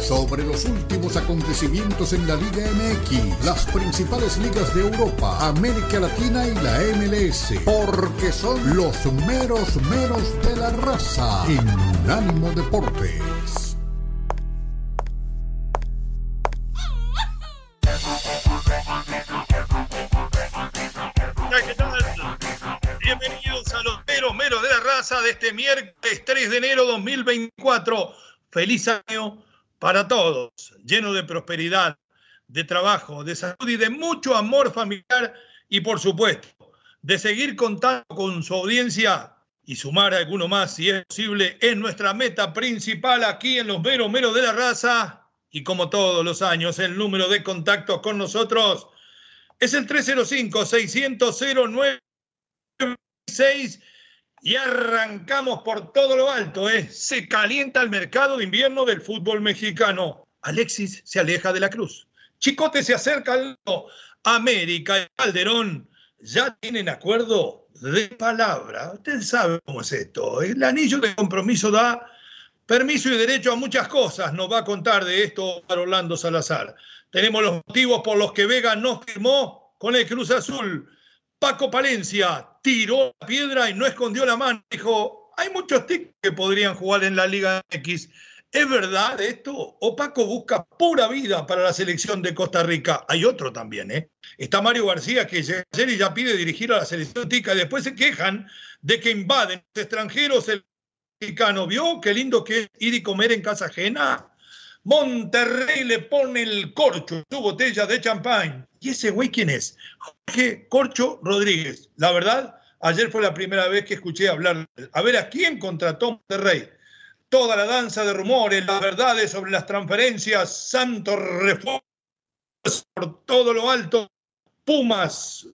sobre los últimos acontecimientos en la Liga MX, las principales ligas de Europa, América Latina y la MLS, porque son los meros meros de la raza en Unánimo Deportes. Bienvenidos a los meros meros de este miércoles 3 de enero 2024. Feliz año para todos, lleno de prosperidad, de trabajo, de salud y de mucho amor familiar y por supuesto de seguir contando con su audiencia y sumar a alguno más si es posible es nuestra meta principal aquí en los meros meros de la raza. Y como todos los años el número de contactos con nosotros es el 305-600-0906 y arrancamos por todo lo alto. ¿eh? Se calienta el mercado de invierno del fútbol mexicano. Alexis se aleja de la cruz. Chicote se acerca al América y Calderón ya tienen acuerdo de palabra. Usted sabe cómo es esto. El anillo de compromiso da permiso y derecho a muchas cosas. Nos va a contar de esto Orlando Salazar. Tenemos los motivos por los que Vega no firmó con el Cruz Azul. Paco Palencia tiró la piedra y no escondió la mano. Dijo, hay muchos ticos que podrían jugar en la Liga X. ¿Es verdad esto? ¿O Paco busca pura vida para la selección de Costa Rica? Hay otro también, ¿eh? Está Mario García que ayer y ya pide dirigir a la selección tica y después se quejan de que invaden los extranjeros el mexicano. ¿Vio qué lindo que es ir y comer en casa ajena? Monterrey le pone el corcho, su botella de champán. ¿Y ese güey quién es? Jorge Corcho Rodríguez. La verdad, ayer fue la primera vez que escuché hablar. A ver, ¿a quién contrató Monterrey? Toda la danza de rumores, las verdades sobre las transferencias, Santos Reformas por todo lo alto, Pumas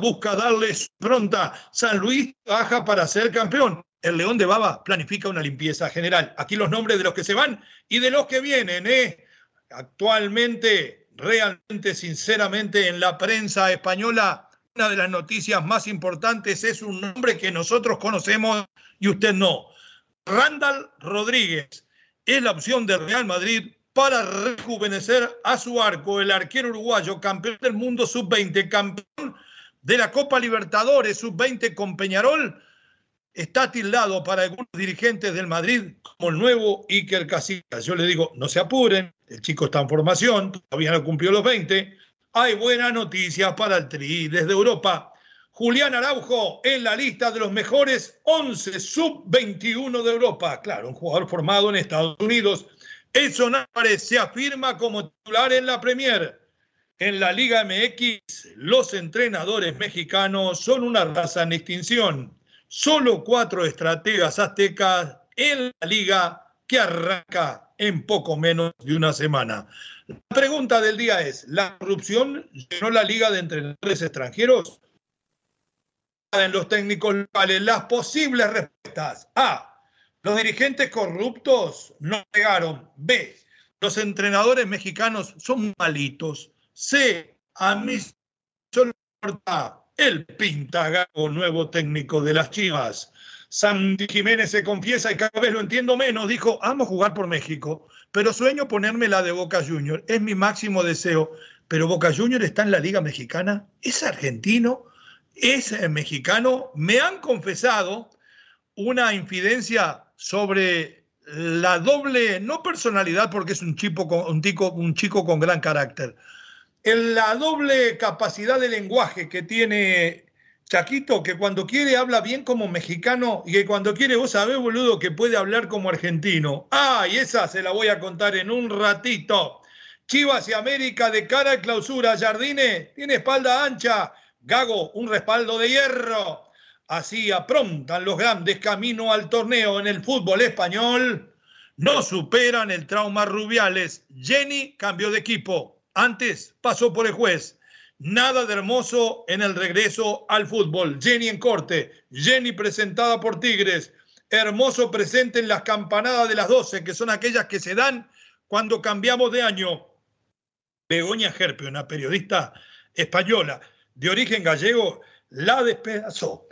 busca darles pronta, San Luis baja para ser campeón el León de Baba planifica una limpieza general. Aquí los nombres de los que se van y de los que vienen. ¿eh? Actualmente, realmente, sinceramente, en la prensa española, una de las noticias más importantes es un nombre que nosotros conocemos y usted no. Randall Rodríguez es la opción del Real Madrid para rejuvenecer a su arco, el arquero uruguayo, campeón del mundo sub-20, campeón de la Copa Libertadores sub-20 con Peñarol está tildado para algunos dirigentes del Madrid como el nuevo Iker Casillas. Yo le digo, no se apuren, el chico está en formación, todavía no cumplió los 20. Hay buenas noticias para el Tri desde Europa. Julián Araujo en la lista de los mejores 11 sub-21 de Europa. Claro, un jugador formado en Estados Unidos. Edson Álvarez se afirma como titular en la Premier. En la Liga MX, los entrenadores mexicanos son una raza en extinción solo cuatro estrategas aztecas en la liga que arranca en poco menos de una semana. La pregunta del día es, ¿la corrupción llenó la liga de entrenadores extranjeros? En los técnicos locales, las posibles respuestas. A. Los dirigentes corruptos no llegaron. B. Los entrenadores mexicanos son malitos. C. A mí solo importa el Pintagago, nuevo técnico de las Chivas. Sandy Jiménez se confiesa y cada vez lo entiendo menos. Dijo, amo jugar por México, pero sueño ponerme la de Boca Junior. Es mi máximo deseo. Pero Boca Junior está en la Liga Mexicana. Es argentino, es mexicano. Me han confesado una infidencia sobre la doble, no personalidad, porque es un chico, un, tico, un chico con gran carácter, en la doble capacidad de lenguaje que tiene Chaquito, que cuando quiere habla bien como mexicano y que cuando quiere, vos sabés, boludo, que puede hablar como argentino. Ah, y esa se la voy a contar en un ratito. Chivas y América de cara a clausura. Jardine tiene espalda ancha. Gago, un respaldo de hierro. Así aprontan los grandes camino al torneo en el fútbol español. No superan el trauma Rubiales. Jenny cambió de equipo. Antes pasó por el juez Nada de hermoso en el regreso al fútbol. Jenny en corte, Jenny presentada por Tigres. Hermoso presente en las campanadas de las 12, que son aquellas que se dan cuando cambiamos de año. Begoña Gerpe, una periodista española de origen gallego, la despedazó.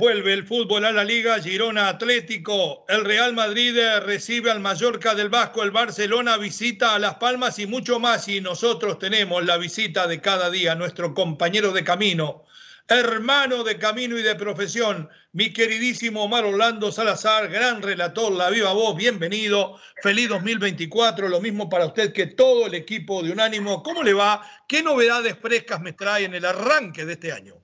Vuelve el fútbol a la Liga, Girona Atlético, el Real Madrid recibe al Mallorca del Vasco, el Barcelona visita a Las Palmas y mucho más. Y nosotros tenemos la visita de cada día, nuestro compañero de camino, hermano de camino y de profesión, mi queridísimo Omar Orlando Salazar, gran relator, la viva voz, bienvenido, feliz 2024, lo mismo para usted que todo el equipo de Unánimo. ¿Cómo le va? ¿Qué novedades frescas me trae en el arranque de este año?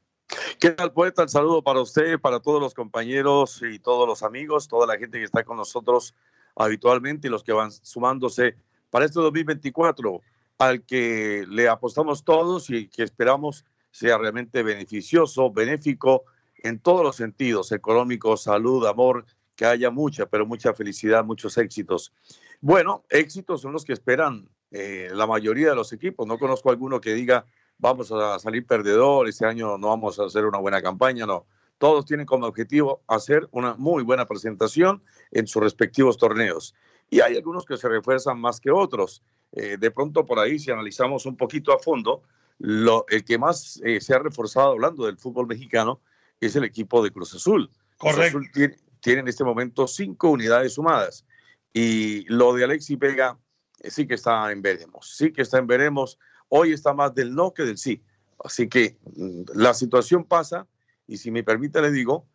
¿Qué tal, poeta? El saludo para usted, para todos los compañeros y todos los amigos, toda la gente que está con nosotros habitualmente y los que van sumándose para este 2024, al que le apostamos todos y que esperamos sea realmente beneficioso, benéfico en todos los sentidos, económico, salud, amor, que haya mucha, pero mucha felicidad, muchos éxitos. Bueno, éxitos son los que esperan eh, la mayoría de los equipos. No conozco alguno que diga vamos a salir perdedor, este año no vamos a hacer una buena campaña, no. Todos tienen como objetivo hacer una muy buena presentación en sus respectivos torneos. Y hay algunos que se refuerzan más que otros. Eh, de pronto por ahí, si analizamos un poquito a fondo, lo, el que más eh, se ha reforzado hablando del fútbol mexicano es el equipo de Cruz Azul. Correcto. Cruz Azul tiene, tiene, en este momento cinco unidades sumadas. Y lo de Alexis Vega eh, sí que está en veremos, sí que está en veremos Hoy está más del no que del sí. Así que mm, la situación pasa, y si me permite le digo,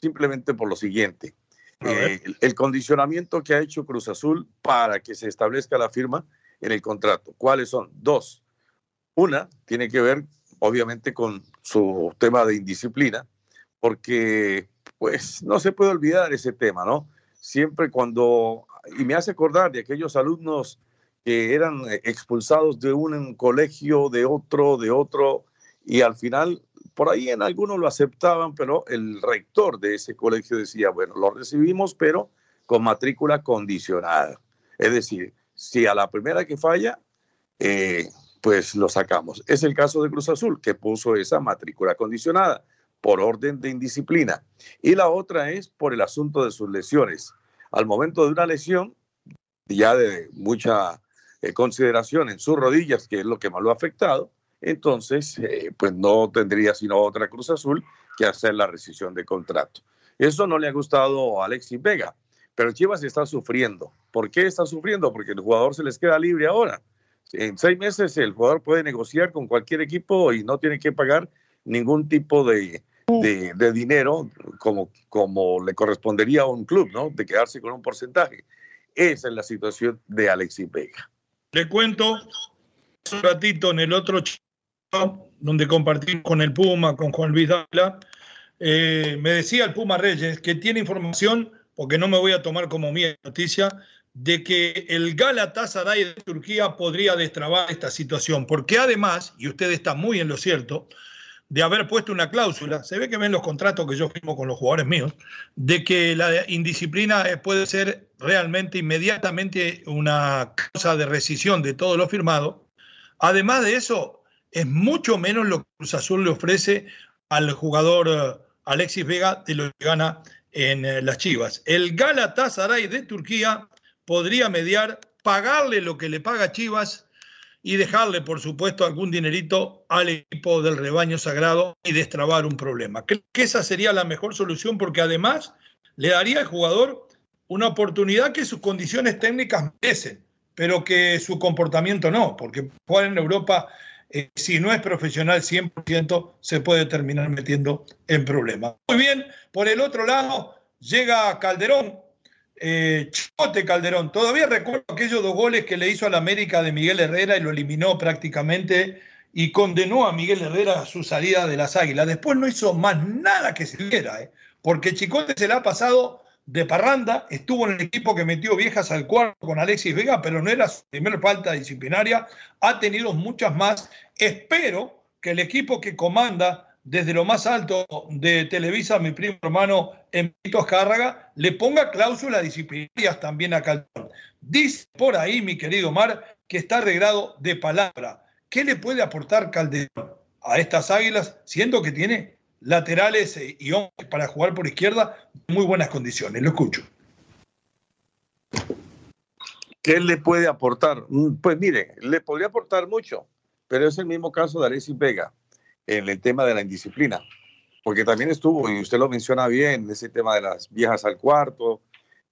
simplemente por lo siguiente. Eh, el, el, condicionamiento que ha hecho Cruz Azul para que se establezca la firma en el contrato. ¿Cuáles son? Dos. Una tiene que ver, obviamente, con su tema de indisciplina, porque pues no se puede olvidar ese tema, ¿no? Siempre cuando, y me hace acordar de aquellos alumnos que eran eh, expulsados de un colegio, de otro, de otro, y al final, por ahí en algunos lo aceptaban, pero el rector de ese colegio decía, bueno, lo recibimos, pero con matrícula condicionada. Es decir, si a la primera que falla, eh, pues lo sacamos. Es el caso de Cruz Azul, que puso esa matrícula condicionada por orden de indisciplina. Y la otra es por el asunto de sus lesiones. Al momento de una lesión, ya de mucha eh, consideración en sus rodillas, que es lo que más lo ha afectado, entonces eh, pues no tendría sino otra Cruz Azul que hacer la rescisión de contrato. Eso no le ha gustado a Alexis Vega, pero Chivas está sufriendo. ¿Por qué está sufriendo? Porque el jugador se les queda libre ahora. En seis meses el jugador puede negociar con cualquier equipo y no tiene que pagar ningún tipo de, de, dinero como, como le correspondería a un club, ¿no? De quedarse con un porcentaje. Esa es la situación de Alexis Vega. Le cuento un ratito en el otro chat donde compartimos con el Puma, con Juan Luis Dávila, eh, me decía el Puma Reyes que tiene información, porque no me voy a tomar como mía noticia, de que el Galatasaray de Turquía podría destrabar esta situación, porque además, y usted está muy en lo cierto, de haber puesto una cláusula, se ve que ven los contratos que yo firmo con los jugadores míos, de que la indisciplina eh, puede ser realmente inmediatamente una causa de rescisión de todo lo firmado. Además de eso, es mucho menos lo que Cruz Azul le ofrece al jugador eh, Alexis Vega de lo que gana en eh, las Chivas. El Galatasaray de Turquía podría mediar, pagarle lo que le paga Chivas y dejarle, por supuesto, algún dinerito al equipo del rebaño sagrado y destrabar un problema. Creo que esa sería la mejor solución porque además le daría al jugador una oportunidad que sus condiciones técnicas merecen, pero que su comportamiento no, porque jugar en Europa, eh, si no es profesional 100%, se puede terminar metiendo en problemas. Muy bien, por el otro lado llega Calderón, eh, Chicote Calderón, todavía recuerdo aquellos dos goles que le hizo a la América de Miguel Herrera y lo eliminó prácticamente y condenó a Miguel Herrera a su salida de las Águilas. Después no hizo más nada que se viera, ¿eh? porque Chicote se le ha pasado de parranda, estuvo en el equipo que metió viejas al cuarto con Alexis Vega, pero no era su primera falta disciplinaria, ha tenido muchas más. Espero que el equipo que comanda desde lo más alto de Televisa, mi primo hermano Emilio Escárraga, le ponga cláusulas disciplinarias también a Calderón. Dice por ahí, mi querido Mar, que está arreglado de palabra. ¿Qué le puede aportar Calderón? a estas águilas, siendo que tiene laterales eh, y hombres para jugar por izquierda, muy buenas condiciones. Lo escucho. ¿Qué le puede aportar? Mm, pues mire, le podría aportar mucho, pero es el mismo caso de Alexis Vega en el tema de la indisciplina, porque también estuvo, y usted lo menciona bien, ese tema de las viejas al cuarto,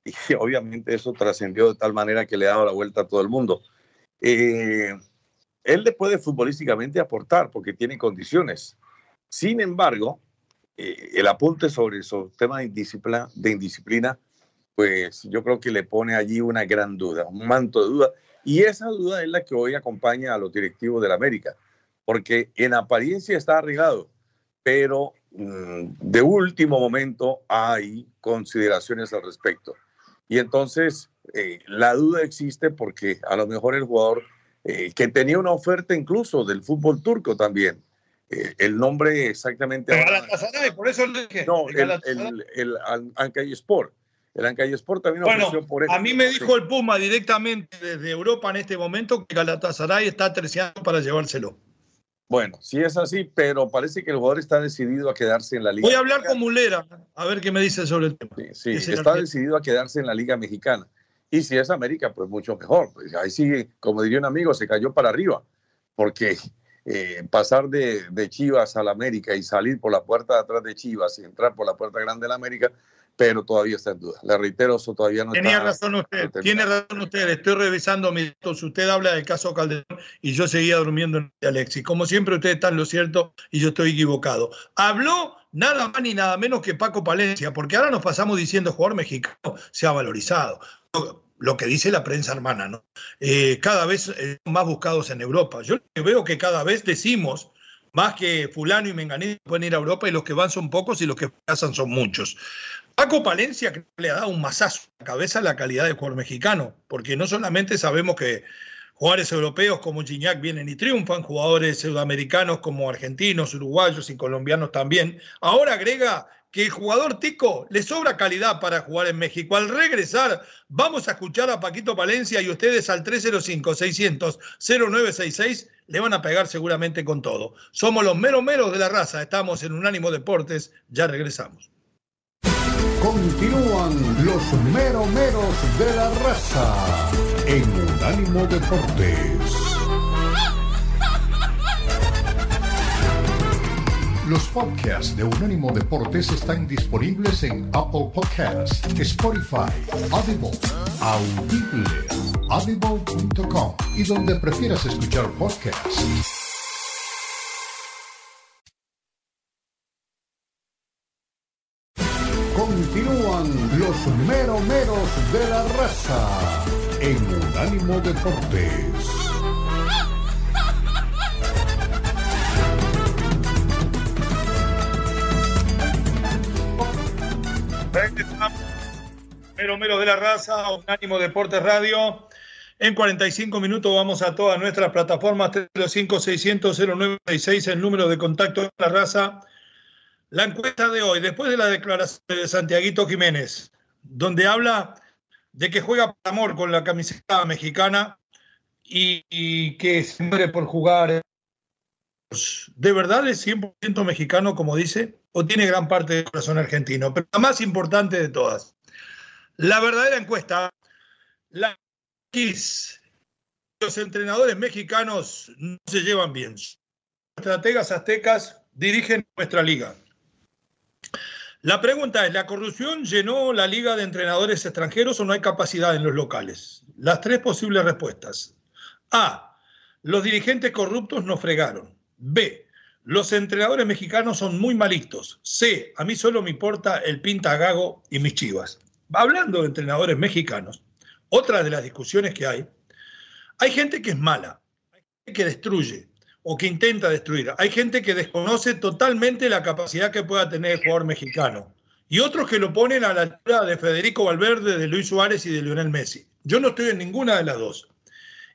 y obviamente eso trascendió de tal manera que le ha dado la vuelta a todo el mundo. Eh, él le puede futbolísticamente aportar porque tiene condiciones. Sin embargo, eh, el apunte sobre esos temas de indisciplina, de indisciplina, pues yo creo que le pone allí una gran duda, un manto de duda. Y esa duda es la que hoy acompaña a los directivos de la América, porque en apariencia está arreglado, pero mm, de último momento hay consideraciones al respecto. Y entonces eh, la duda existe porque a lo mejor el jugador eh, que tenía una oferta incluso del fútbol turco también. Eh, el nombre exactamente. El por eso le dije. No, el, el, el, Ancay Sport. El Ancay Sport también bueno, por eso. A mí me dijo el Puma directamente desde Europa en este momento que Galatasaray está terciando para llevárselo. Bueno, sí es así, pero parece que el jugador está decidido a quedarse en la liga. Voy a hablar con Mulera, a ver qué me dice sobre el tema. Sí, sí está decidido a quedarse en la liga mexicana. Y si es América, pues mucho mejor. Pues ahí sí, como diría un amigo, se cayó para arriba, porque eh, pasar de, de, Chivas a la América y salir por la puerta de atrás de Chivas y entrar por la puerta grande de la América, pero todavía está en duda. Le reitero, eso todavía no Tenía razón usted, tiene razón usted, estoy revisando mis datos. Usted habla del caso Calderón y yo seguía durmiendo en Alexis. Como siempre, usted está en lo cierto y yo estoy equivocado. Habló nada más ni nada menos que Paco Palencia, porque ahora nos pasamos diciendo jugador mexicano se ha valorizado lo que dice la prensa hermana, ¿no? Eh, cada vez eh, más buscados en Europa. Yo veo que cada vez decimos más que fulano y menganito pueden ir a Europa y los que van son pocos y los que pasan son muchos. Paco Palencia le ha dado un masazo a la cabeza a la calidad de jugador mexicano, porque no solamente sabemos que jugadores europeos como Gignac vienen y triunfan, jugadores sudamericanos como argentinos, uruguayos y colombianos también. Ahora agrega que el jugador Tico le sobra calidad para jugar en México. Al regresar, vamos a escuchar a Paquito Palencia y ustedes al 305-600-0966 le van a pegar seguramente con todo. Somos los meros meros de la raza, estamos en Unánimo Deportes, ya regresamos. Continúan los meros meros de la raza en Unánimo Deportes. Los podcasts de Unánimo Deportes están disponibles en Apple Podcasts, Spotify, Audible, Audible, audible.com y donde prefieras escuchar podcasts. Continúan los meromeros de la raza en Unánimo Deportes. Mero Mero de la Raza, Unánimo Deportes Radio. En 45 minutos vamos a todas nuestras plataformas 305-600-0966, el número de contacto de la raza. La encuesta de hoy, después de la declaración de Santiaguito Jiménez, donde habla de que juega por amor con la camiseta mexicana y, y que se muere por jugar. ¿De verdad es 100% mexicano, como dice? ¿O tiene gran parte del corazón argentino? Pero la más importante de todas, la verdadera encuesta, la los entrenadores mexicanos no se llevan bien. Los estrategas aztecas dirigen nuestra liga. La pregunta es, ¿la corrupción llenó la liga de entrenadores extranjeros o no hay capacidad en los locales? Las tres posibles respuestas. A, los dirigentes corruptos nos fregaron. B, los entrenadores mexicanos son muy malitos. C, a mí solo me importa el pinta gago y mis chivas hablando de entrenadores mexicanos, otra de las discusiones que hay, hay gente que es mala, hay gente que destruye o que intenta destruir, hay gente que desconoce totalmente la capacidad que pueda tener el jugador mexicano y otros que lo ponen a la altura de Federico Valverde, de Luis Suárez y de Lionel Messi. Yo no estoy en ninguna de las dos.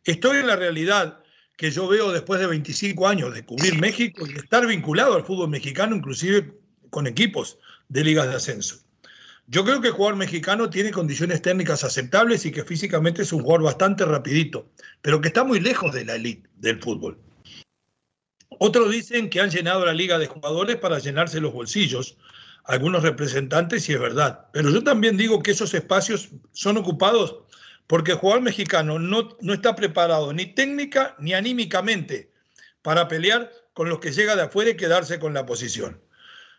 Estoy en la realidad que yo veo después de 25 años de cubrir México y de estar vinculado al fútbol mexicano, inclusive con equipos de ligas de ascenso. Yo creo que el jugador mexicano tiene condiciones técnicas aceptables y que físicamente es un jugador bastante rapidito, pero que está muy lejos de la elite del fútbol. Otros dicen que han llenado la liga de jugadores para llenarse los bolsillos, algunos representantes, y es verdad. Pero yo también digo que esos espacios son ocupados porque el jugador mexicano no, no está preparado ni técnica ni anímicamente para pelear con los que llega de afuera y quedarse con la posición.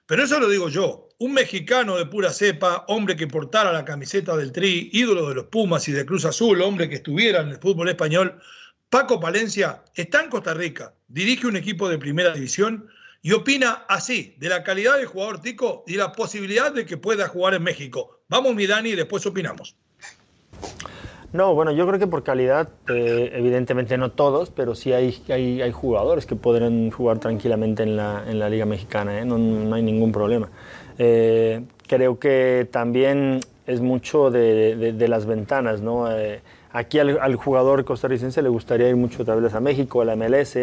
Pero eso lo digo yo, un mexicano de pura cepa, hombre que portara la camiseta del Tri, ídolo de los Pumas y de Cruz Azul, hombre que estuviera en el fútbol español, Paco Palencia está en Costa Rica, dirige un equipo de primera división y opina así de la calidad del jugador tico y la posibilidad de que pueda jugar en México. Vamos, mi Dani, y después opinamos. No, bueno, yo creo que por calidad, eh, evidentemente no todos, pero sí hay, hay, hay, jugadores que podrán jugar tranquilamente en la, en la Liga Mexicana, ¿eh? no, no, hay ningún problema. Eh, creo que también es mucho de, de, de las ventanas, ¿no? aquí al, al, jugador costarricense le gustaría ir mucho otra vez a México, a la MLS,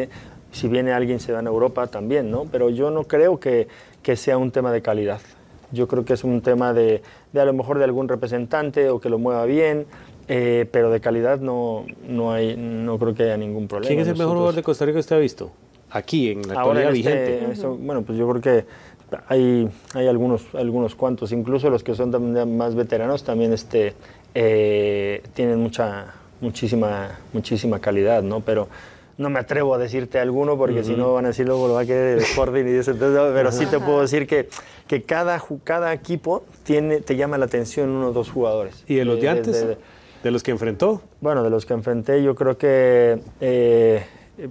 si viene alguien se va a Europa también, ¿no? Pero yo no creo que, que sea un tema de calidad. Yo creo que es un tema de, de a lo mejor de algún representante o que lo mueva bien, eh, pero de calidad no, no, hay, no creo que haya ningún problema. ¿Quién es el mejor jugador de Costa Rica que usted ha visto? Aquí, en la actualidad este, vigente. Esto, bueno, pues yo creo que hay, hay algunos, algunos cuantos, incluso los que son también más veteranos también este, eh, tienen mucha, muchísima, muchísima calidad, ¿no? Pero no me atrevo a decirte alguno porque uh -huh. si no van a decir luego lo va a querer el Sporting y eso, entonces, pero sí te puedo decir que, que cada, cada equipo tiene, te llama la atención uno o dos jugadores. ¿Y de los de antes? De, de, ¿De los que enfrentó? Bueno, de los que enfrenté, yo creo que eh,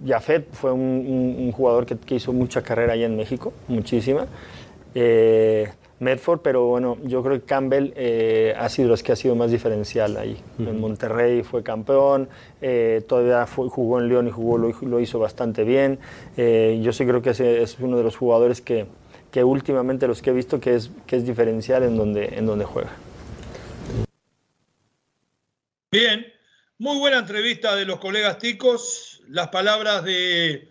Jafet fue un, un, un jugador que, que, hizo mucha carrera allá en México, muchísima. Eh, Medford, pero bueno, yo creo que Campbell eh, ha sido los que ha sido más diferencial ahí. Uh -huh. En Monterrey fue campeón, eh, todavía fue, jugó en León y jugó, lo, lo hizo bastante bien. Eh, yo sí creo que ese es uno de los jugadores que, que últimamente los que he visto que es, que es diferencial en donde, en donde juega. Bien, muy buena entrevista de los colegas ticos. Las palabras de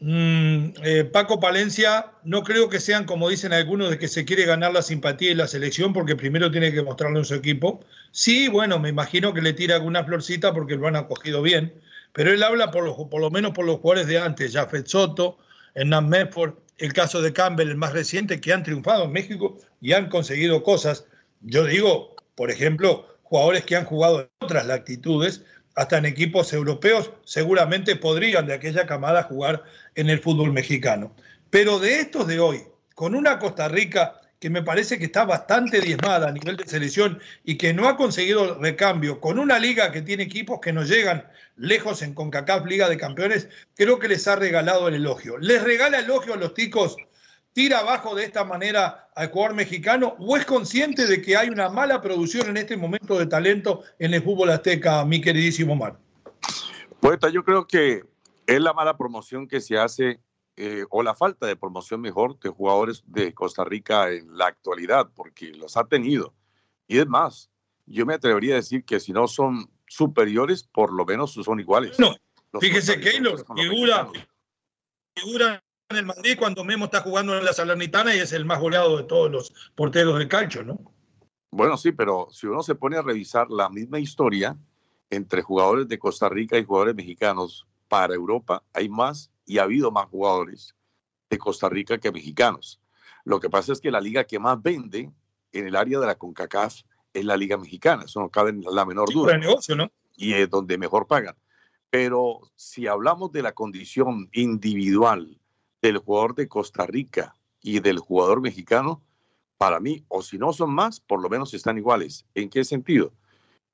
mm, eh, Paco Palencia no creo que sean, como dicen algunos, de que se quiere ganar la simpatía y la selección porque primero tiene que mostrarlo en su equipo. Sí, bueno, me imagino que le tira alguna florcita porque lo han acogido bien, pero él habla por, los, por lo menos por los jugadores de antes, Jafet Soto, Hernán Medford, el caso de Campbell, el más reciente, que han triunfado en México y han conseguido cosas. Yo digo, por ejemplo, jugadores que han jugado en otras latitudes, hasta en equipos europeos, seguramente podrían de aquella camada jugar en el fútbol mexicano. Pero de estos de hoy, con una Costa Rica que me parece que está bastante diezmada a nivel de selección y que no ha conseguido recambio, con una liga que tiene equipos que no llegan lejos en CONCACAF Liga de Campeones, creo que les ha regalado el elogio. ¿Les regala elogio a los ticos tira abajo de esta manera al jugador mexicano o es consciente de que hay una mala producción en este momento de talento en el fútbol azteca, mi queridísimo Mar? Poeta, yo creo que es la mala promoción que se hace eh, o la falta de promoción mejor de jugadores de Costa Rica en la actualidad, porque los ha tenido. Y es más, yo me atrevería a decir que si no son superiores, por lo menos son iguales. No, fíjese, Keylor, figura, figura en el Madrid cuando Memo está jugando en la Salernitana y es el más goleado de todos los porteros del calcio, ¿no? Bueno, sí, pero si uno se pone a revisar la misma historia entre jugadores de Costa Rica y jugadores mexicanos para Europa, hay más y ha habido más jugadores de Costa Rica que mexicanos. Lo que pasa es que la liga que más vende en el área de la CONCACAF es la liga mexicana, eso no cabe en la menor sí, duda. negocio, ¿no? Y es donde mejor pagan. Pero si hablamos de la condición individual del jugador de Costa Rica y del jugador mexicano, para mí, o si no son más, por lo menos están iguales. ¿En qué sentido?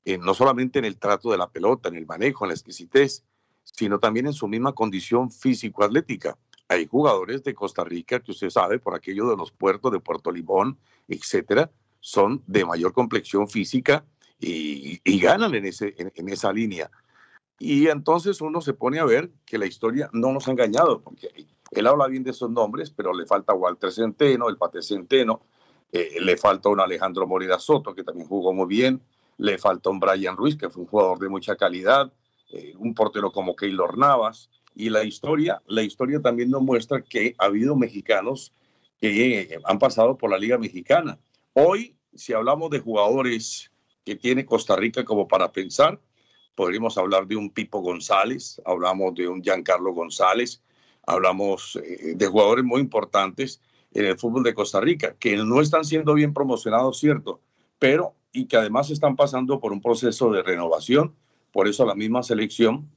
Eh, no solamente en el trato de la pelota, en el manejo, en la exquisitez, sino también en su misma condición físico-atlética. Hay jugadores de Costa Rica que usted sabe, por aquello de los puertos de Puerto Limón, etcétera, son de mayor complexión física y, ganan en, ese, en esa línea. Y entonces uno se pone a ver que la historia no nos ha engañado, porque él habla bien de esos nombres, pero le falta Walter Centeno, el Pate Centeno, eh, le falta un Alejandro Morida Soto, que también jugó muy bien, le falta un Brian Ruiz, que fue un jugador de mucha calidad, eh, un portero como Keylor Navas, y la historia, la historia también nos muestra que ha habido mexicanos que eh, han pasado por la Liga Mexicana. Hoy, si hablamos de jugadores que tiene Costa Rica como para pensar, podríamos hablar de un Pipo González, hablamos de un Giancarlo González, hablamos eh, de jugadores muy importantes en el fútbol de Costa Rica, que no están siendo bien promocionados, cierto, pero y que además están pasando por un proceso de renovación. Por eso la misma selección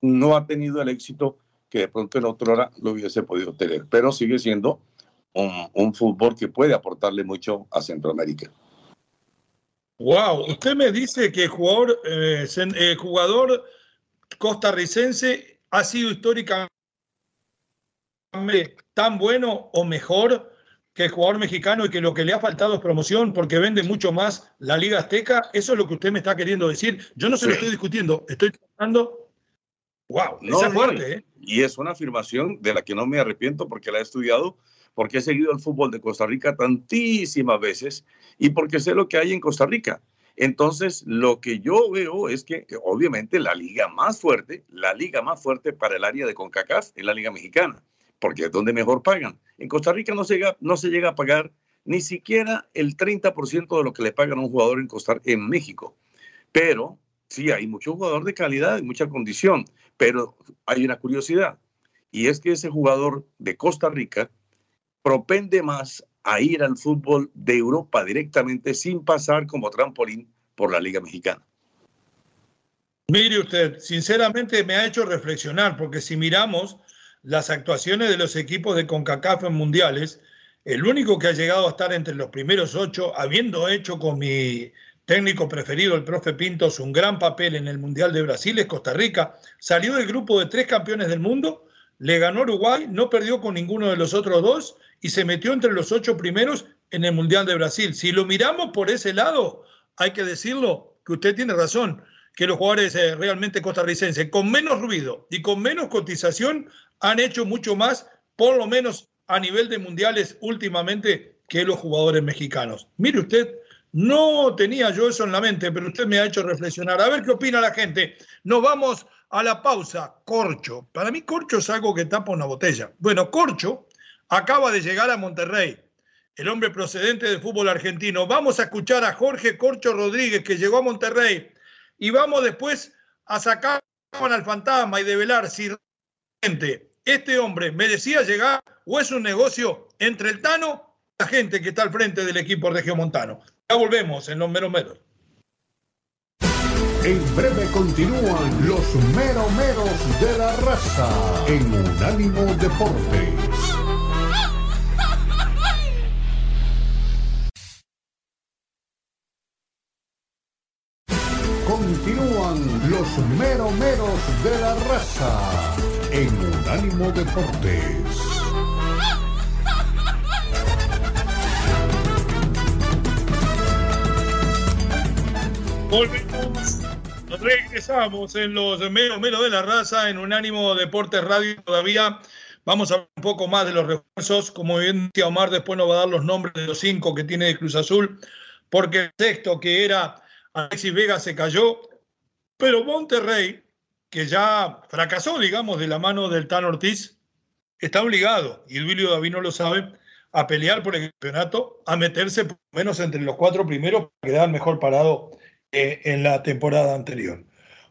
no ha tenido el éxito que de pronto en otra hora lo hubiese podido tener, pero sigue siendo un, fútbol que puede aportarle mucho a Centroamérica. Wow, usted me dice que jugador, eh, eh, jugador costarricense ha sido históricamente tan bueno o mejor que el jugador mexicano y que lo que le ha faltado es promoción porque vende mucho más la Liga Azteca. Eso es lo que usted me está queriendo decir. Yo no se lo estoy discutiendo, estoy tratando. Wow, no, es fuerte, ¿eh? Y es una afirmación de la que no me arrepiento porque la he estudiado, porque he seguido el fútbol de Costa Rica tantísimas veces y porque sé lo que hay en Costa Rica. Entonces, lo que yo veo es que obviamente la liga más fuerte, la liga más fuerte para el área de CONCACAF es la liga mexicana porque es donde mejor pagan. En Costa Rica no se llega, no se llega a pagar ni siquiera el 30% de lo que le pagan a un jugador en, Costa, en México. Pero sí, hay mucho jugador de calidad y mucha condición, pero hay una curiosidad, y es que ese jugador de Costa Rica propende más a ir al fútbol de Europa directamente sin pasar como trampolín por la Liga Mexicana. Mire usted, sinceramente me ha hecho reflexionar, porque si miramos las actuaciones de los equipos de CONCACAF en mundiales, el único que ha llegado a estar entre los primeros ocho, habiendo hecho con mi técnico preferido, el profe Pintos, un gran papel en el Mundial de Brasil, es Costa Rica. Salió del grupo de tres campeones del mundo, le ganó Uruguay, no perdió con ninguno de los otros dos y se metió entre los ocho primeros en el Mundial de Brasil. Si lo miramos por ese lado, hay que decirlo que usted tiene razón, que los jugadores eh, realmente costarricenses, con menos ruido y con menos cotización, han hecho mucho más, por lo menos a nivel de mundiales últimamente, que los jugadores mexicanos. Mire usted, no tenía yo eso en la mente, pero usted me ha hecho reflexionar. A ver qué opina la gente. Nos vamos a la pausa. Corcho. Para mí Corcho es algo que tapa una botella. Bueno, Corcho acaba de llegar a Monterrey. El hombre procedente del fútbol argentino. Vamos a escuchar a Jorge Corcho Rodríguez, que llegó a Monterrey. Y vamos después a sacar al fantasma y develar si realmente este hombre merecía llegar o es un negocio entre el Tano y la gente que está al frente del equipo regiomontano. Ya volvemos en los meros meros. En breve continúan los meromeros de la raza en Unánimo Deportes. Los meromeros de la raza en Unánimo Deportes. Volvemos, regresamos en los menos de la raza en Unánimo Deportes Radio todavía. Vamos a hablar un poco más de los refuerzos. Como bien decía Omar, después nos va a dar los nombres de los cinco que tiene de Cruz Azul, porque el sexto que era Alexis Vega se cayó, pero Monterrey que ya fracasó, digamos, de la mano del Tan Ortiz, está obligado, y Duilio David no lo sabe, a pelear por el campeonato, a meterse por lo menos entre los cuatro primeros para quedar mejor parado eh, en la temporada anterior.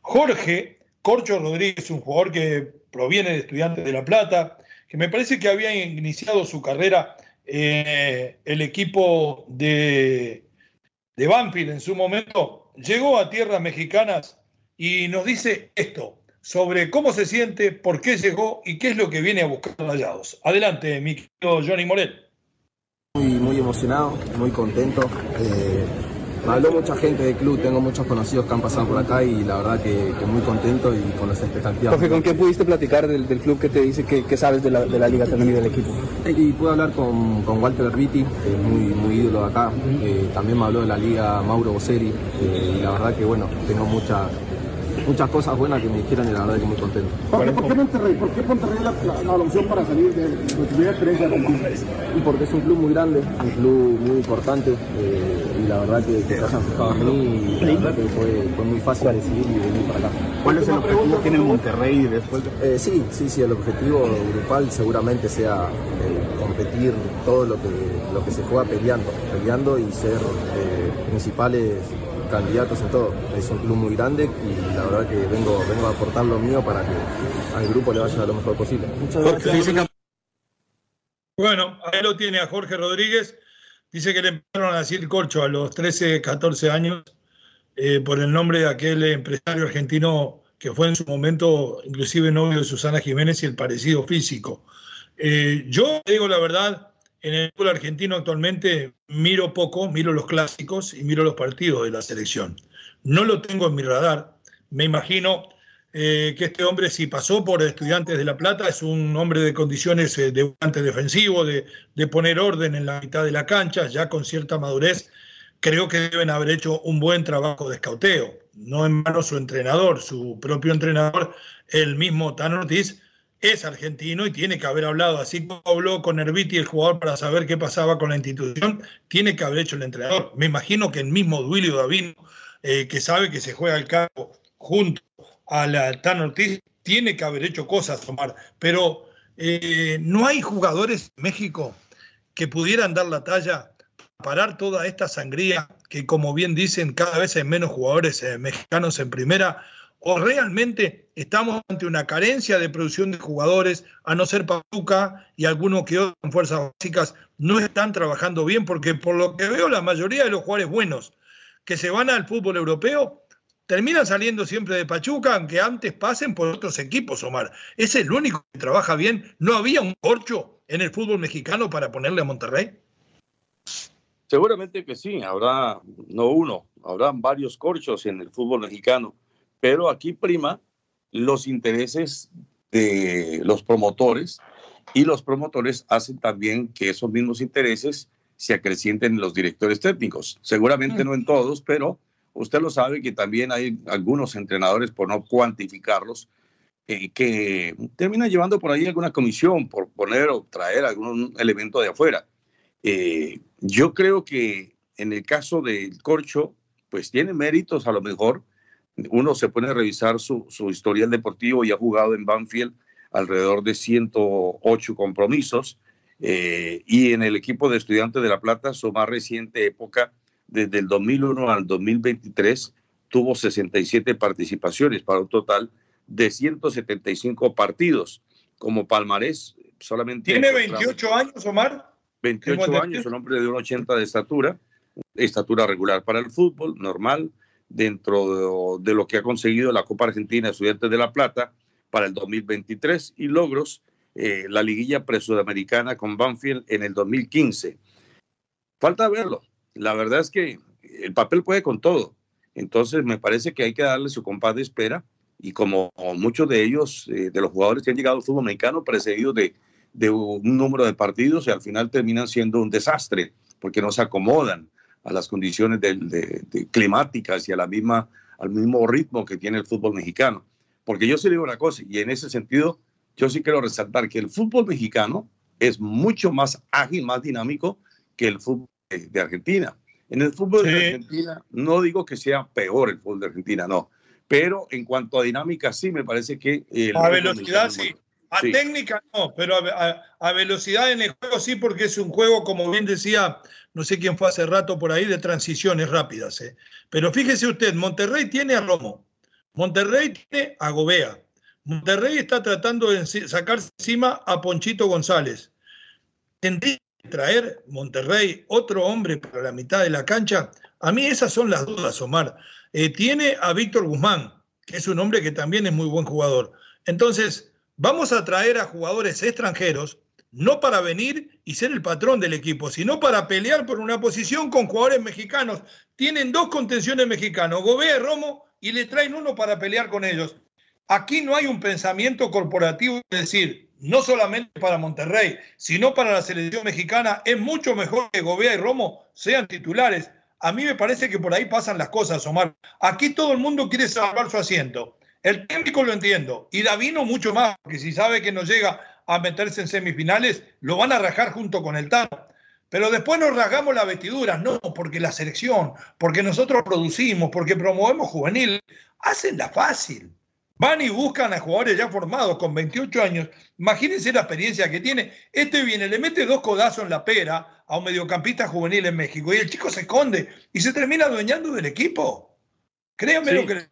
Jorge Corcho Rodríguez, un jugador que proviene de Estudiantes de La Plata, que me parece que había iniciado su carrera eh, el equipo de, de Banfield en su momento, llegó a tierras mexicanas y nos dice esto sobre cómo se siente, por qué llegó y qué es lo que viene a buscar Rayados. Adelante, mi querido Johnny Morel. Muy, muy emocionado, muy contento. Eh, me habló mucha gente del club, tengo muchos conocidos que han pasado por acá y la verdad que, muy contento y con las expectativas. Jorge, ¿con qué pudiste platicar del, club que te dice que, sabes de la, liga también y del equipo? Y pude hablar con, Walter Herbiti, que es muy, muy ídolo de acá. Eh, también me habló de la liga Mauro Bosseri eh, y la verdad que bueno, tengo mucha muchas cosas buenas que me dijeron y la verdad que muy contento. ¿Por qué, Monterrey? ¿Por qué Monterrey la, la, opción para salir de, tu primera experiencia con Y porque es un club muy grande, un club muy importante eh, y la verdad que, que se hayan fijado en mí y la verdad que fue, fue muy fácil decidir y venir para acá. ¿Cuál es el objetivo que tiene Monterrey después? Eh, sí, sí, sí, el objetivo grupal seguramente sea eh, competir todo lo que, lo que se juega peleando, peleando y ser principales candidatos en todo. Es un club muy grande y la verdad que vengo, vengo a aportar lo mío para que al grupo le vaya lo mejor posible. Muchas gracias. Bueno, ahí lo tiene a Jorge Rodríguez. Dice que le empezaron a decir corcho a los 13, 14 años eh, por el nombre de aquel empresario argentino que fue en su momento inclusive novio de Susana Jiménez y el parecido físico. Eh, yo digo la verdad, en el fútbol argentino actualmente miro poco, miro los clásicos y miro los partidos de la selección. No lo tengo en mi radar. Me imagino eh, que este hombre, si pasó por Estudiantes de La Plata, es un hombre de condiciones eh, de volante defensivo, de, poner orden en la mitad de la cancha, ya con cierta madurez. Creo que deben haber hecho un buen trabajo de escauteo. No en mano su entrenador, su propio entrenador, el mismo Tan Ortiz, es argentino y tiene que haber hablado, así como habló con Herbiti el jugador para saber qué pasaba con la institución, tiene que haber hecho el entrenador. Me imagino que el mismo Duilio Davino, eh, que sabe que se juega el campo junto a la Tan Ortiz, tiene que haber hecho cosas, Omar. Pero eh, no hay jugadores en México que pudieran dar la talla, parar toda esta sangría, que como bien dicen, cada vez hay menos jugadores eh, mexicanos en primera o realmente estamos ante una carencia de producción de jugadores, a no ser Pachuca y algunos que otros en fuerzas básicas no están trabajando bien, porque por lo que veo la mayoría de los jugadores buenos que se van al fútbol europeo terminan saliendo siempre de Pachuca, aunque antes pasen por otros equipos, Omar. Es el único que trabaja bien. ¿No había un corcho en el fútbol mexicano para ponerle a Monterrey? Seguramente que sí, habrá no uno, habrán varios corchos en el fútbol mexicano pero aquí prima los intereses de los promotores y los promotores hacen también que esos mismos intereses se acrecienten en los directores técnicos. Seguramente mm. no en todos, pero usted lo sabe que también hay algunos entrenadores, por no cuantificarlos, eh, que terminan llevando por ahí alguna comisión por poner o traer algún elemento de afuera. Eh, yo creo que en el caso del corcho, pues tiene méritos a lo mejor, uno se pone a revisar su, historial deportivo y ha jugado en Banfield alrededor de 108 compromisos eh, y en el equipo de estudiantes de La Plata, su más reciente época, desde el 2001 al 2023, tuvo 67 participaciones para un total de 175 partidos. Como palmarés, solamente... ¿Tiene 28 años, Omar? 28 años, un hombre de 1,80 de estatura, estatura regular para el fútbol, normal, dentro de, lo que ha conseguido la Copa Argentina Estudiantes de La Plata para el 2023 y logros eh, la liguilla presudamericana con Banfield en el 2015. Falta verlo. La verdad es que el papel puede con todo. Entonces me parece que hay que darle su compás de espera y como muchos de ellos, eh, de los jugadores que han llegado al fútbol mexicano, precedidos de, de un número de partidos y al final terminan siendo un desastre porque no se acomodan a las condiciones de, climáticas y a la misma, al mismo ritmo que tiene el fútbol mexicano. Porque yo sí digo una cosa, y en ese sentido, yo sí quiero resaltar que el fútbol mexicano es mucho más ágil, más dinámico que el fútbol de, Argentina. En el fútbol de Argentina, no digo que sea peor el fútbol de Argentina, no. Pero en cuanto a dinámica, sí me parece que. El a velocidad, sí. A técnica no, pero a, velocidad en el juego sí, porque es un juego, como bien decía, no sé quién fue hace rato por ahí, de transiciones rápidas. ¿eh? Pero fíjese usted, Monterrey tiene a Romo, Monterrey tiene a Gobea, Monterrey está tratando de sacar encima a Ponchito González. ¿Tendría que traer Monterrey otro hombre para la mitad de la cancha? A mí esas son las dudas, Omar. Eh, tiene a Víctor Guzmán, que es un hombre que también es muy buen jugador. Entonces, Vamos a traer a jugadores extranjeros, no para venir y ser el patrón del equipo, sino para pelear por una posición con jugadores mexicanos. Tienen dos contenciones mexicanos, Gobea y Romo, y le traen uno para pelear con ellos. Aquí no hay un pensamiento corporativo, es decir, no solamente para Monterrey, sino para la selección mexicana, es mucho mejor que Gobea y Romo sean titulares. A mí me parece que por ahí pasan las cosas, Omar. Aquí todo el mundo quiere salvar su asiento. El técnico lo entiendo. Y Davino mucho más, porque si sabe que no llega a meterse en semifinales, lo van a rajar junto con el Tano. Pero después nos rasgamos la vestidura. No, porque la selección, porque nosotros producimos, porque promovemos juvenil. Hacen la fácil. Van y buscan a jugadores ya formados con 28 años. Imagínense la experiencia que tiene. Este viene, le mete dos codazos en la pera a un mediocampista juvenil en México y el chico se esconde y se termina adueñando del equipo. Créanme Sí. lo que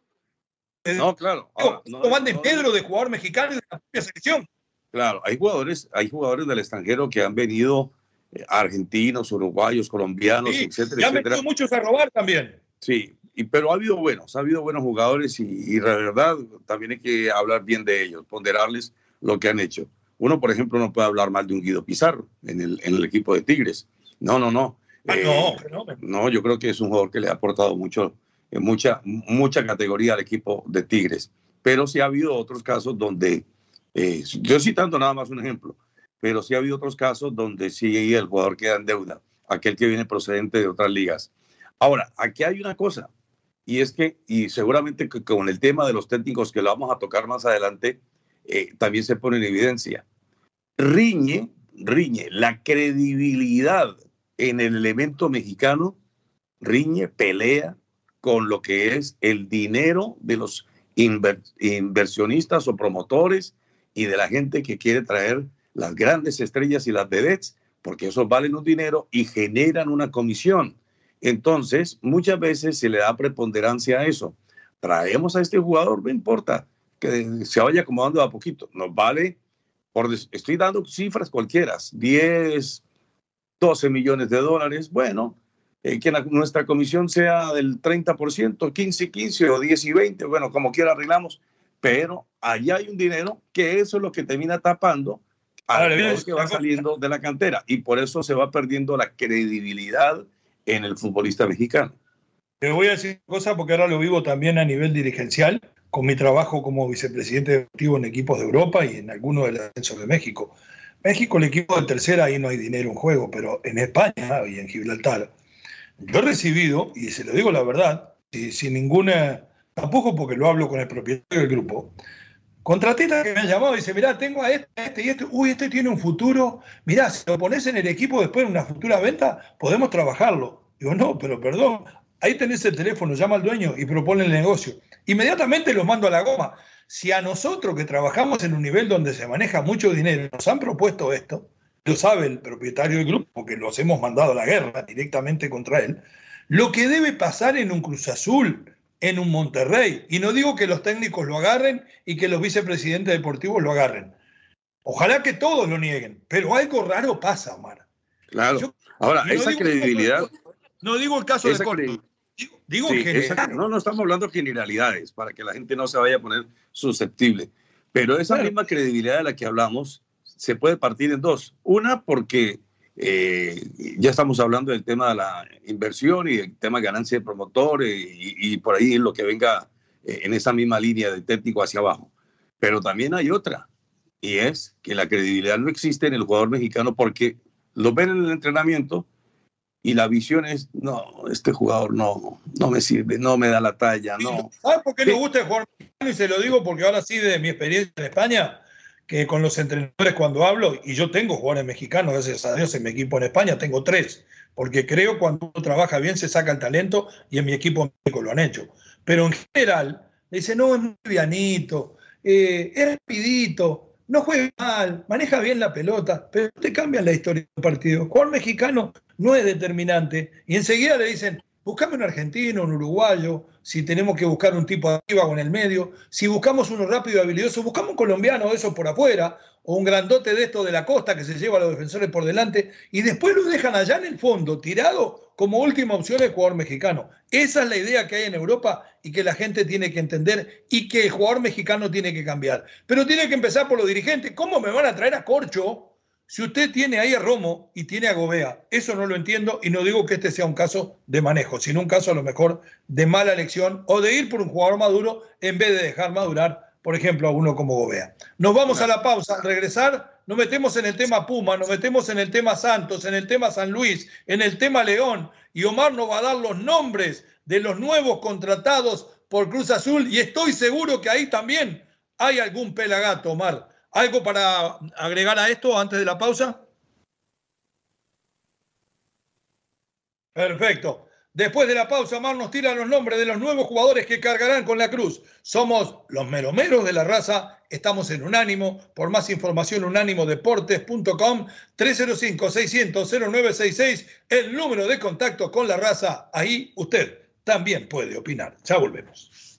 No, claro. Ahora, no, no, van de Pedro de jugador mexicano y de la propia selección. Claro, hay jugadores, hay jugadores del extranjero que han venido, eh, argentinos, uruguayos, colombianos, Sí, etcétera, ya han etcétera. metido muchos a robar también. Sí, y, pero ha habido buenos, ha habido buenos jugadores y, y la verdad también hay que hablar bien de ellos, ponderarles lo que han hecho. Uno, por ejemplo, no puede hablar mal de un Guido Pizarro en el, en el equipo de Tigres. No, no, no. Ah, Eh, no, fenómeno. no, yo creo que es un jugador que le ha aportado mucho, mucha, mucha categoría al equipo de Tigres. Pero sí ha habido otros casos donde, eh, yo citando nada más un ejemplo, pero sí ha habido otros casos donde sí el jugador queda en deuda, aquel que viene procedente de otras ligas. Ahora, aquí hay una cosa, y es que, y seguramente con el tema de los técnicos que lo vamos a tocar más adelante, eh, también se pone en evidencia. Riñe, riñe la credibilidad en el elemento mexicano, riñe, pelea con lo que es el dinero de los inver- inversionistas o promotores y de la gente que quiere traer las grandes estrellas y las vedettes, porque esos valen un dinero y generan una comisión. Entonces, muchas veces se le da preponderancia a eso. Traemos a este jugador, no importa, que se vaya acomodando a poquito. Nos vale, por, estoy dando cifras cualquiera, 10, 12 millones de dólares. Bueno, eh, que la- nuestra comisión sea del 30%, 15 y 15 o 10 y 20, bueno, como quiera arreglamos, pero allá hay un dinero que eso es lo que termina tapando al que va saliendo de la cantera y por eso se va perdiendo la credibilidad en el futbolista mexicano. Te voy a decir una cosa porque ahora lo vivo también a nivel dirigencial, con mi trabajo como vicepresidente deportivo en equipos de Europa y en algunos del ascenso de México. México, el equipo de tercera, ahí no hay dinero en juego, pero en España y en Gibraltar, yo he recibido, y se lo digo la verdad, y sin ninguna, tampoco porque lo hablo con el propietario del grupo, contratistas que me han llamado y dicen, mirá, tengo a este, a este y este, uy, este tiene un futuro, mirá, si lo pones en el equipo después en una futura venta, podemos trabajarlo. Digo, no, pero perdón, ahí tenés el teléfono, llama al dueño y propone el negocio. Inmediatamente los mando a la goma. Si a nosotros que trabajamos en un nivel donde se maneja mucho dinero nos han propuesto esto, lo sabe el propietario del grupo, porque los hemos mandado a la guerra directamente contra él, lo que debe pasar en un Cruz Azul, en un Monterrey, y no digo que los técnicos lo agarren y que los vicepresidentes deportivos lo agarren. Ojalá que todos lo nieguen, pero algo raro pasa, Omar. Claro. Yo- Ahora, no esa credibilidad, No digo el caso de Corto, digo, digo Sí, en general. esa- no, no estamos hablando de generalidades para que la gente no se vaya a poner susceptible. Pero esa Claro. misma credibilidad de la que hablamos se puede partir en dos. Una, porque eh, ya estamos hablando del tema de la inversión y el tema de ganancia de promotor y, y por ahí lo que venga eh, en esa misma línea de técnico hacia abajo. Pero también hay otra, y es que la credibilidad no existe en el jugador mexicano porque lo ven en el entrenamiento y la visión es, no, este jugador no, no me sirve, no me da la talla, no. ¿Sabes por qué me gusta el jugador mexicano? Y se lo digo porque ahora sí, de mi experiencia en España, que con los entrenadores cuando hablo, y yo tengo jugadores mexicanos, gracias a Dios, en mi equipo en España tengo tres, porque creo cuando uno trabaja bien se saca el talento y en mi equipo en lo han hecho. Pero en general, le dicen, no, es muy eh, es rapidito, no juega mal, maneja bien la pelota, pero te cambian la historia del partido. Jugador mexicano no es determinante. Y enseguida le dicen, buscame un argentino, un uruguayo, si tenemos que buscar un tipo arriba o en el medio, si buscamos uno rápido y habilidoso, buscamos un colombiano de esos por afuera, o un grandote de estos de la costa que se lleva a los defensores por delante, y después lo dejan allá en el fondo, tirado como última opción el jugador mexicano. Esa es la idea que hay en Europa y que la gente tiene que entender y que el jugador mexicano tiene que cambiar. Pero tiene que empezar por los dirigentes. ¿Cómo me van a traer a Corcho si usted tiene ahí a Romo y tiene a Gobea? Eso no lo entiendo y no digo que este sea un caso de manejo, sino un caso a lo mejor de mala elección o de ir por un jugador maduro en vez de dejar madurar, por ejemplo, a uno como Gobea. Nos vamos a la pausa. Al regresar, nos metemos en el tema Puma, nos metemos en el tema Santos, en el tema San Luis, en el tema León y Omar nos va a dar los nombres de los nuevos contratados por Cruz Azul y estoy seguro que ahí también hay algún pelagato, Omar. ¿Algo para agregar a esto antes de la pausa? Perfecto. Después de la pausa, Mar nos tira los nombres de los nuevos jugadores que cargarán con la cruz. Somos los meromeros de la raza, estamos en Unánimo. Por más información, unánimodeportes.com, 305-600-0966, el número de contacto con la raza. Ahí usted también puede opinar. Ya volvemos.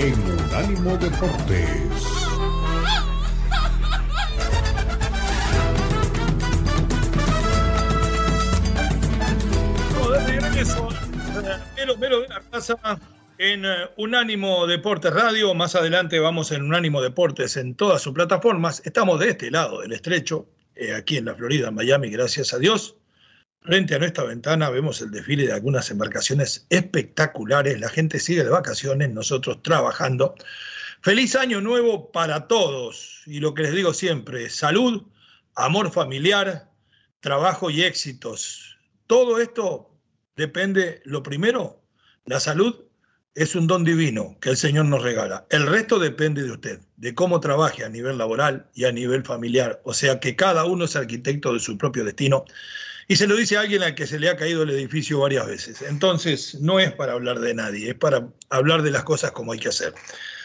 en Unánimo Deportes. Mero Mero de la Raza en eh, Unánimo Deportes Radio. Más adelante vamos en Unánimo Deportes en todas sus plataformas. Estamos de este lado del estrecho, eh, aquí en la Florida, Miami, gracias a Dios. Frente a nuestra ventana vemos el desfile de algunas embarcaciones espectaculares. La gente sigue de vacaciones, nosotros trabajando. Feliz año nuevo para todos. Y lo que les digo siempre, salud, amor familiar, trabajo y éxitos. Todo esto depende, lo primero, la salud es un don divino que el Señor nos regala. El resto depende de usted, de cómo trabaje a nivel laboral y a nivel familiar. O sea que cada uno es arquitecto de su propio destino. Y se lo dice a alguien al que se le ha caído el edificio varias veces. Entonces, no es para hablar de nadie, es para hablar de las cosas como hay que hacer.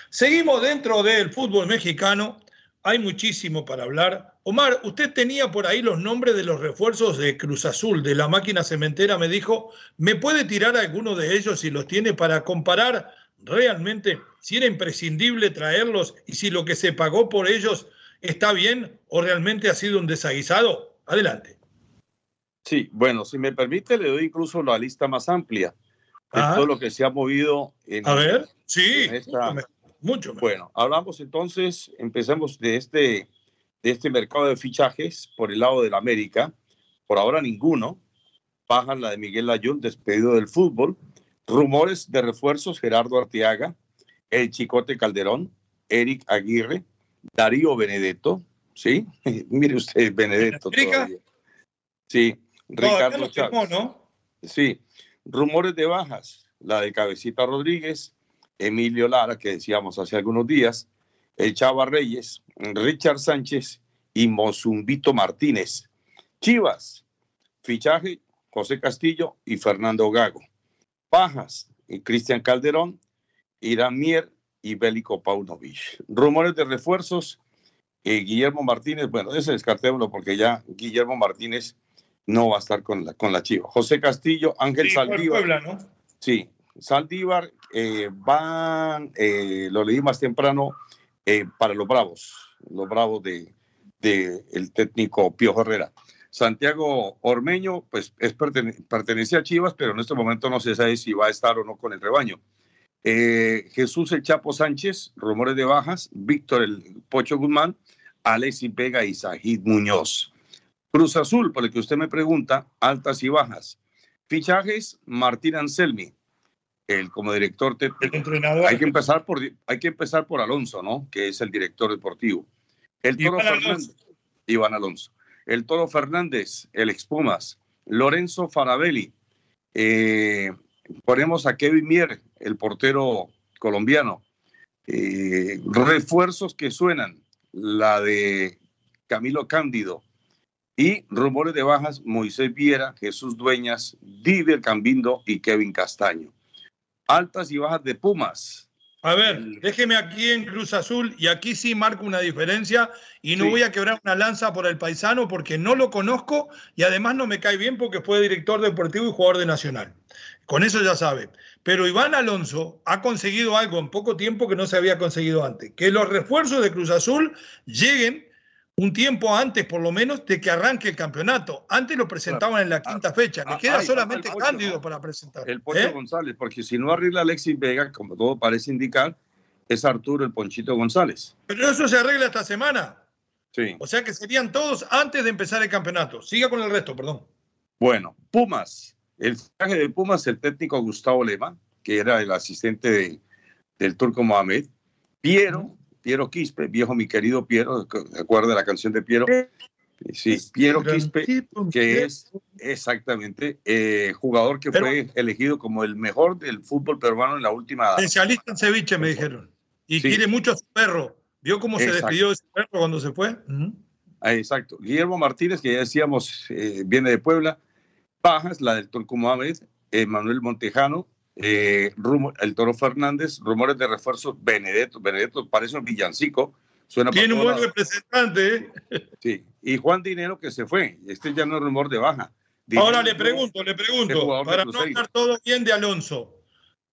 Seguimos dentro del fútbol mexicano. Hay muchísimo para hablar. Omar, usted tenía por ahí los nombres de los refuerzos de Cruz Azul, de la máquina cementera. Me dijo, ¿me puede tirar alguno de ellos si los tiene para comparar realmente si era imprescindible traerlos y si lo que se pagó por ellos está bien o realmente ha sido un desaguisado? Adelante. Sí, bueno, si me permite, le doy incluso la lista más amplia de todo lo que se ha movido en. A ver, sí, esta... mucho, Bueno, hablamos entonces, empecemos de este, de este mercado de fichajes por el lado de la América. Por ahora ninguno. Bajan la de Miguel Layún, despedido del fútbol. Rumores de refuerzos: Gerardo Arteaga, el Chicote Calderón, Eric Aguirre, Darío Benedetto. ¿Sí? Mire usted, Benedetto. Todavía. Sí, Ricardo Chávez. ¿no? Sí, rumores de bajas, la de Cabecita Rodríguez, Emilio Lara, que decíamos hace algunos días, el Chava Reyes, Richard Sánchez y Mozumbito Martínez. Chivas, fichaje, José Castillo y Fernando Gago. Bajas, y Cristian Calderón, Irán Mier y Bélico Paunovic. Rumores de refuerzos, eh, Guillermo Martínez, bueno, ese descartémoslo porque ya Guillermo Martínez no va a estar con la, con la Chiva. José Castillo, Ángel Saldívar. Sí, Saldívar eh, van, eh, lo leí más temprano, eh, para los Bravos, los Bravos de, el técnico Pío Herrera. Santiago Ormeño, pues es pertenece a Chivas, pero en este momento no se sabe si va a estar o no con el rebaño. Jesús El Chapo Sánchez, rumores de bajas, Víctor El Pocho Guzmán, Alexis Vega y Sajid Muñoz. Cruz Azul, por el que usted me pregunta, altas y bajas. Fichajes, Martín Anselmi, el como director técnico. entrenador. Hay que empezar por hay que empezar por Alonso, ¿no? Que es el director deportivo. El Toro Iván Fernández, Alonso. Iván Alonso. El Toro Fernández, el Expumas. Lorenzo Farabelli. Eh, ponemos a Kevin Mier, el portero colombiano. Eh, refuerzos que suenan. La de Camilo Cándido, y rumores de bajas, Moisés Viera, Jesús Dueñas, Diver Cambindo y Kevin Castaño. Altas y bajas de Pumas. A ver, déjeme aquí en Cruz Azul y aquí sí marco una diferencia y no voy a quebrar una lanza por el paisano porque no lo conozco y además no me cae bien porque fue director deportivo y jugador de Nacional. Con eso ya sabe. Pero Iván Alonso ha conseguido algo en poco tiempo que no se había conseguido antes, que los refuerzos de Cruz Azul lleguen un tiempo antes, por lo menos, de que arranque el campeonato. Antes lo presentaban en la quinta fecha. Le ah, queda solamente Cándido para presentar. El Poncho ¿eh? González, porque si no arregla Alexis Vega, como todo parece indicar, es Arturo el Ponchito González. Pero eso se arregla esta semana. Sí. O sea que serían todos antes de empezar el campeonato. Siga con el resto, perdón. Bueno, Pumas, El fichaje de Pumas, el técnico Gustavo Lema, que era el asistente de, del turco Mohamed. Piero, Piero Quispe, viejo mi querido Piero, ¿recuerda la canción de Piero? Sí, Piero Quispe, que es exactamente eh, jugador que fue elegido como el mejor del fútbol peruano en la última. Especialista en ceviche, me dijeron. Y quiere mucho a su perro. ¿Vio cómo se despidió de su perro cuando se fue? Ah, exacto. Guillermo Martínez, que ya decíamos, eh, viene de Puebla. Bajas, la del Turco Mohamed. Manuel Montejano, eh, el Toro Fernández, rumores de refuerzos, Benedetto, Benedetto parece un villancico. Suena Tiene un buen representante. ¿eh? Sí, y Juan Dinero que se fue, este ya no es rumor de baja. Ahora le pregunto, le pregunto, para no estar todo bien de Alonso,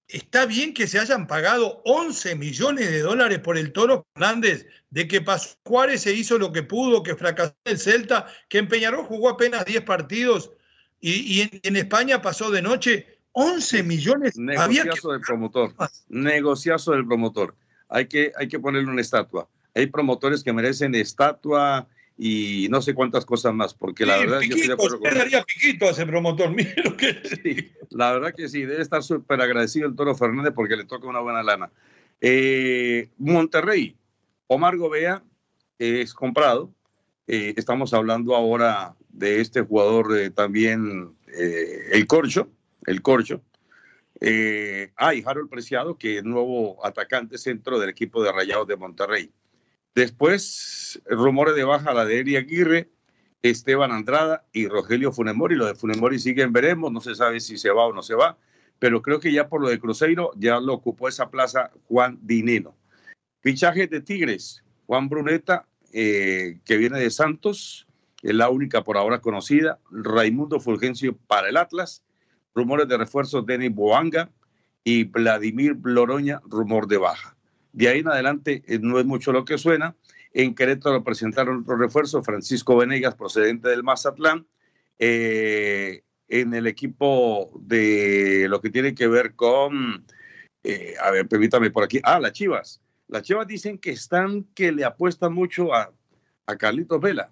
¿está bien que se hayan pagado 11 millones de dólares por el Toro Fernández? De que pasó Juárez se hizo lo que pudo, que fracasó el Celta, que en Peñarol jugó apenas 10 partidos y, en España pasó de noche 11 millones. Negociazo del promotor. Negociazo del promotor. Hay que, hay que ponerle una estatua. Hay promotores que merecen estatua y no sé cuántas cosas más, porque la verdad yo estoy daría piquito a ese promotor, que... la verdad que sí, debe estar súper agradecido el Toro Fernández porque le toca una buena lana. Eh, Monterrey, Omar Gobea es comprado. Eh, estamos hablando ahora de este jugador eh, también, el Corcho, el Corcho. Eh, hay Harold Preciado, que es nuevo atacante centro del equipo de Rayados de Monterrey. Después, rumores de baja la de Eri Aguirre, Esteban Andrada y Rogelio Funemori. Lo de Funemori siguen, veremos, no se sabe si se va o no se va, pero creo que ya por lo de Cruzeiro ya lo ocupó esa plaza Juan Dineno. Fichaje de Tigres, Juan Bruneta, eh, que viene de Santos, es la única por ahora conocida. Raimundo Fulgencio para el Atlas rumores de refuerzos Denis Boanga y Vladimir Loroña, rumor de baja. De ahí en adelante eh, no es mucho lo que suena. En Querétaro presentaron otro refuerzo, Francisco Venegas, procedente del Mazatlán. Eh, en el equipo de lo que tiene que ver con, eh, a ver, permítame por aquí, ah, las Chivas. Las Chivas dicen que están, que le apuestan mucho a, a Carlitos Vela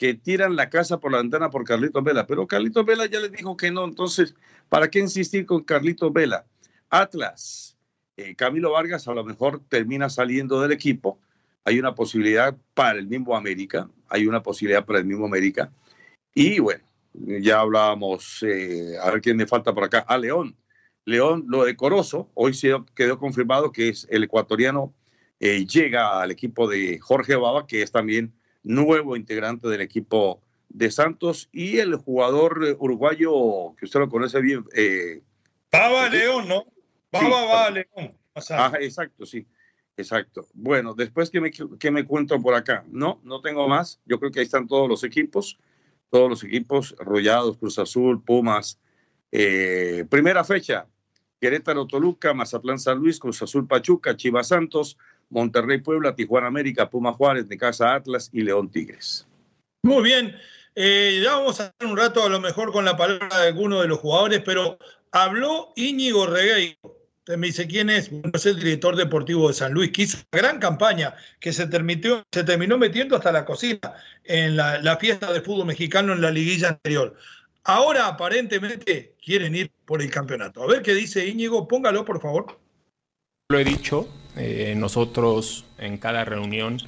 que tiran la casa por la ventana por Carlitos Vela, pero Carlitos Vela ya les dijo que no, entonces, ¿para qué insistir con Carlitos Vela? Atlas, eh, Camilo Vargas a lo mejor termina saliendo del equipo, hay una posibilidad para el mismo América, hay una posibilidad para el mismo América, y bueno, ya hablábamos, eh, a ver quién me falta por acá, a León. León, lo decoroso, hoy se quedó confirmado que es el ecuatoriano, eh, llega al equipo de Jorge Baba, que es también nuevo integrante del equipo de Santos y el jugador eh, uruguayo que usted lo conoce bien. Eh, Baba León, ¿no? Baba, León. exacto, sí. Exacto. Bueno, después que me, que me cuento por acá. No, no tengo más. Yo creo que ahí están todos los equipos. Todos los equipos, Rollados, Cruz Azul, Pumas. Eh, primera fecha, Querétaro, Toluca, Mazatlán, San Luis, Cruz Azul, Pachuca, Chivas Santos, Monterrey, Puebla, Tijuana, América, Puma Juárez, Casa Atlas y León Tigres. Muy bien. Eh, ya vamos a hacer un rato a lo mejor con la palabra de alguno de los jugadores, pero habló Íñigo Regueiro. Usted me dice quién es. es el director deportivo de San Luis, que hizo una gran campaña, que se, terminó, se terminó metiendo hasta la cocina en la, la fiesta de fútbol mexicano en la liguilla anterior. Ahora aparentemente quieren ir por el campeonato. A ver qué dice Íñigo, póngalo por favor. Lo he dicho, eh, nosotros en cada reunión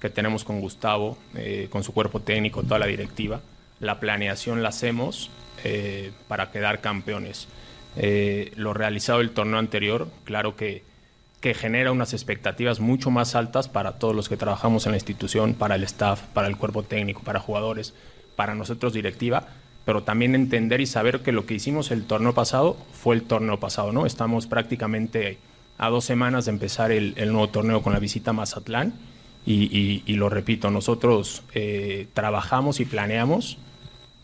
que tenemos con Gustavo, eh, con su cuerpo técnico, toda la directiva, la planeación la hacemos eh, para quedar campeones. lo realizado el torneo anterior, claro que, que genera unas expectativas mucho más altas para todos los que trabajamos en la institución, para el staff, para el cuerpo técnico, para jugadores, para nosotros directiva, pero también entender y saber que lo que hicimos el torneo pasado fue el torneo pasado, ¿no? Estamos prácticamente a dos semanas de empezar el, nuevo torneo con la visita a Mazatlán. Y, lo repito, nosotros eh, trabajamos y planeamos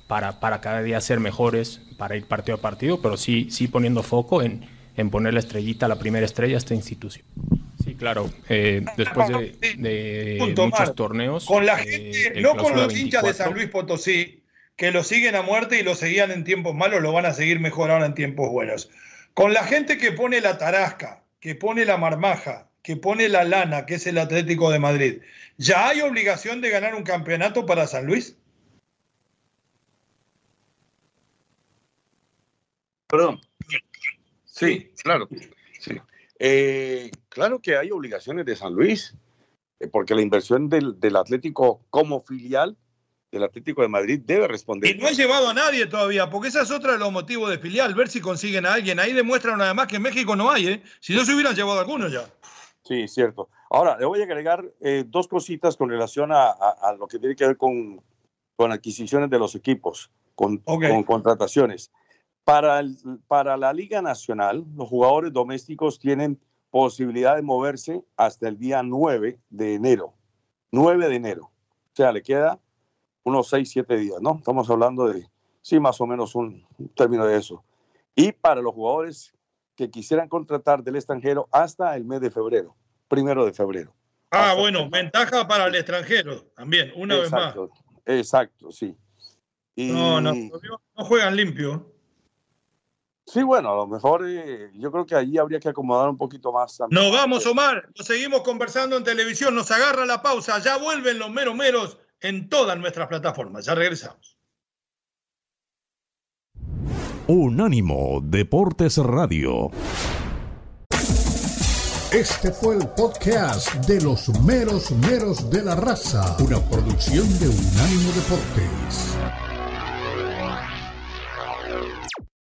para, para cada día ser mejores, para ir partido a partido, pero sí, sí poniendo foco en, en poner la estrellita, la primera estrella a esta institución. Sí, claro. Eh, después de, muchos torneos. Con la eh, gente, no con los hinchas de San Luis Potosí, que lo siguen a muerte y lo seguían en tiempos malos, lo van a seguir mejor ahora en tiempos buenos. Con la gente que pone la tarasca, que pone la marmaja, que pone la lana, que es el Atlético de Madrid, ¿ya hay obligación de ganar un campeonato para San Luis? Perdón. Sí, claro. Sí. Eh, claro que hay obligaciones de San Luis, eh, porque la inversión del, del, Atlético como filial del Atlético de Madrid debe responder. Y no ha llevado a nadie todavía, porque esa es otra de los motivos de filial, ver si consiguen a alguien. Ahí demuestran además que en México no hay, ¿eh? Si no se hubieran llevado a algunos ya. Sí, cierto. Ahora, le voy a agregar eh, dos cositas con relación a, a, a, lo que tiene que ver con, con adquisiciones de los equipos, con, okay. con contrataciones. Para, el, para la Liga Nacional, los jugadores domésticos tienen posibilidad de moverse hasta el día 9 de enero. 9 de enero. O sea, le queda unos 6, 7 días, ¿no? Estamos hablando de, sí, más o menos un, un término de eso. Y para los jugadores que quisieran contratar del extranjero hasta el mes de febrero, primero de febrero. Ah, bueno, ventaja para el extranjero también, una exacto, vez más. Exacto, sí. Y... No, no, no juegan limpio. Sí, bueno, a lo mejor eh, yo creo que allí habría que acomodar un poquito más. También. Nos vamos, Omar. Nos seguimos conversando en televisión. Nos agarra la pausa. Ya vuelven los meros meros en todas nuestras plataformas. Ya regresamos. Unánimo Deportes Radio. Este fue el podcast de los meros meros de la raza, una producción de Unánimo Deportes.